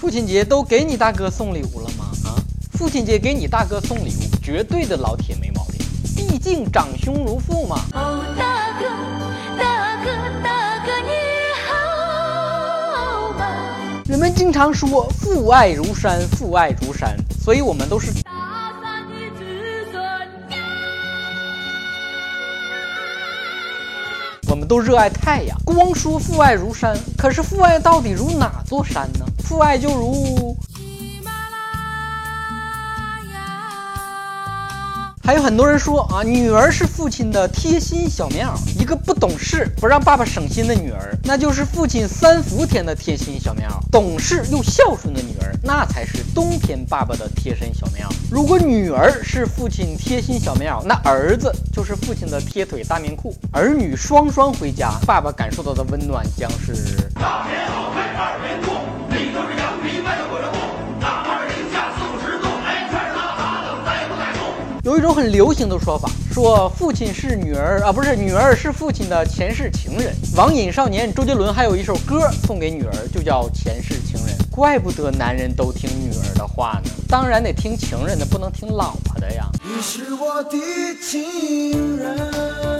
父亲节都给你大哥送礼物了吗？啊，父亲节给你大哥送礼物，绝对的老铁没毛病。毕竟长兄如父嘛。哦，大哥，大哥，大哥你好吗？人们经常说父爱如山，父爱如山，所以我们都是。我们都热爱太阳，光说父爱如山，可是父爱到底如哪座山呢？父爱就如……还有很多人说啊，女儿是父亲的贴心小棉袄，一个不懂事、不让爸爸省心的女儿，那就是父亲三伏天的贴心小棉袄；懂事又孝顺的女儿，那才是冬天爸爸的贴身小棉袄。如果女儿是父亲贴心小棉袄，那儿子就是父亲的贴腿大棉裤。儿女双双回家，爸爸感受到的温暖将是大棉袄一种很流行的说法，说父亲是女儿啊，不是女儿是父亲的前世情人。网瘾少年周杰伦还有一首歌送给女儿，就叫《前世情人》。怪不得男人都听女儿的话呢，当然得听情人的，不能听老婆的呀。你是我的情人。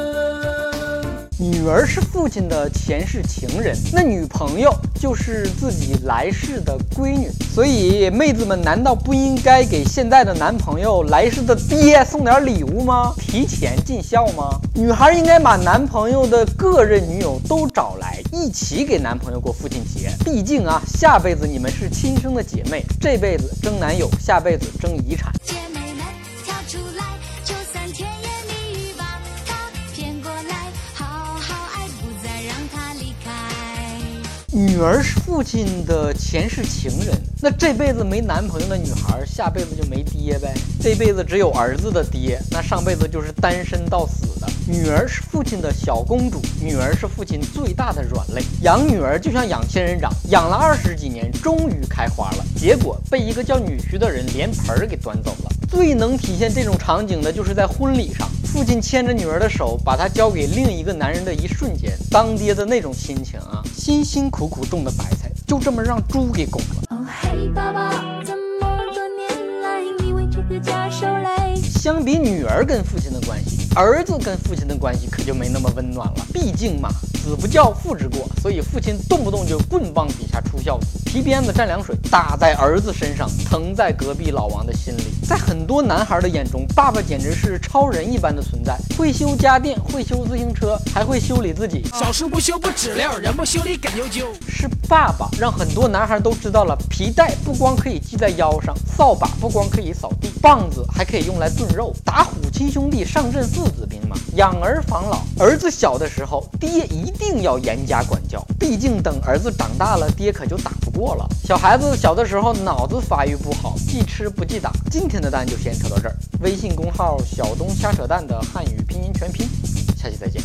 女儿是父亲的前世情人，那女朋友就是自己来世的闺女。所以妹子们难道不应该给现在的男朋友来世的爹送点礼物吗？提前尽孝吗？女孩应该把男朋友的各任女友都找来，一起给男朋友过父亲节。毕竟啊，下辈子你们是亲生的姐妹，这辈子争男友，下辈子争遗产。姐妹们跳出来，就算天也女儿是父亲的前世情人，那这辈子没男朋友的女孩，下辈子就没爹呗。这辈子只有儿子的爹，那上辈子就是单身到死的。女儿是父亲的小公主，女儿是父亲最大的软肋。养女儿就像养仙人掌，养了二十几年，终于开花了，结果被一个叫女婿的人连盆儿给端走了。最能体现这种场景的，就是在婚礼上。父亲牵着女儿的手，把她交给另一个男人的一瞬间，当爹的那种心情啊，辛辛苦苦种的白菜，就这么让猪给拱了。哦嘿，爸爸，这么多年来，你为这个家受累。相比女儿跟父亲的关系，儿子跟父亲的关系可就没那么温暖了。毕竟嘛。子不教，父之过，所以父亲动不动就棍棒底下出孝子，皮鞭子蘸凉水打在儿子身上，疼在隔壁老王的心里。在很多男孩的眼中，爸爸简直是超人一般的存在，会修家电，会修自行车，还会修理自己。小时不修不质量，人不修理跟啾啾。是爸爸让很多男孩都知道了，皮带不光可以系在腰上，扫把不光可以扫地，棒子还可以用来炖肉。打虎亲兄弟，上阵父子兵养儿防老，儿子小的时候，爹一。定要严加管教，毕竟等儿子长大了，爹可就打不过了。小孩子小的时候脑子发育不好，记吃不记打。今天的蛋就先扯到这儿。微信公号小东瞎扯蛋的汉语拼音全拼，下期再见。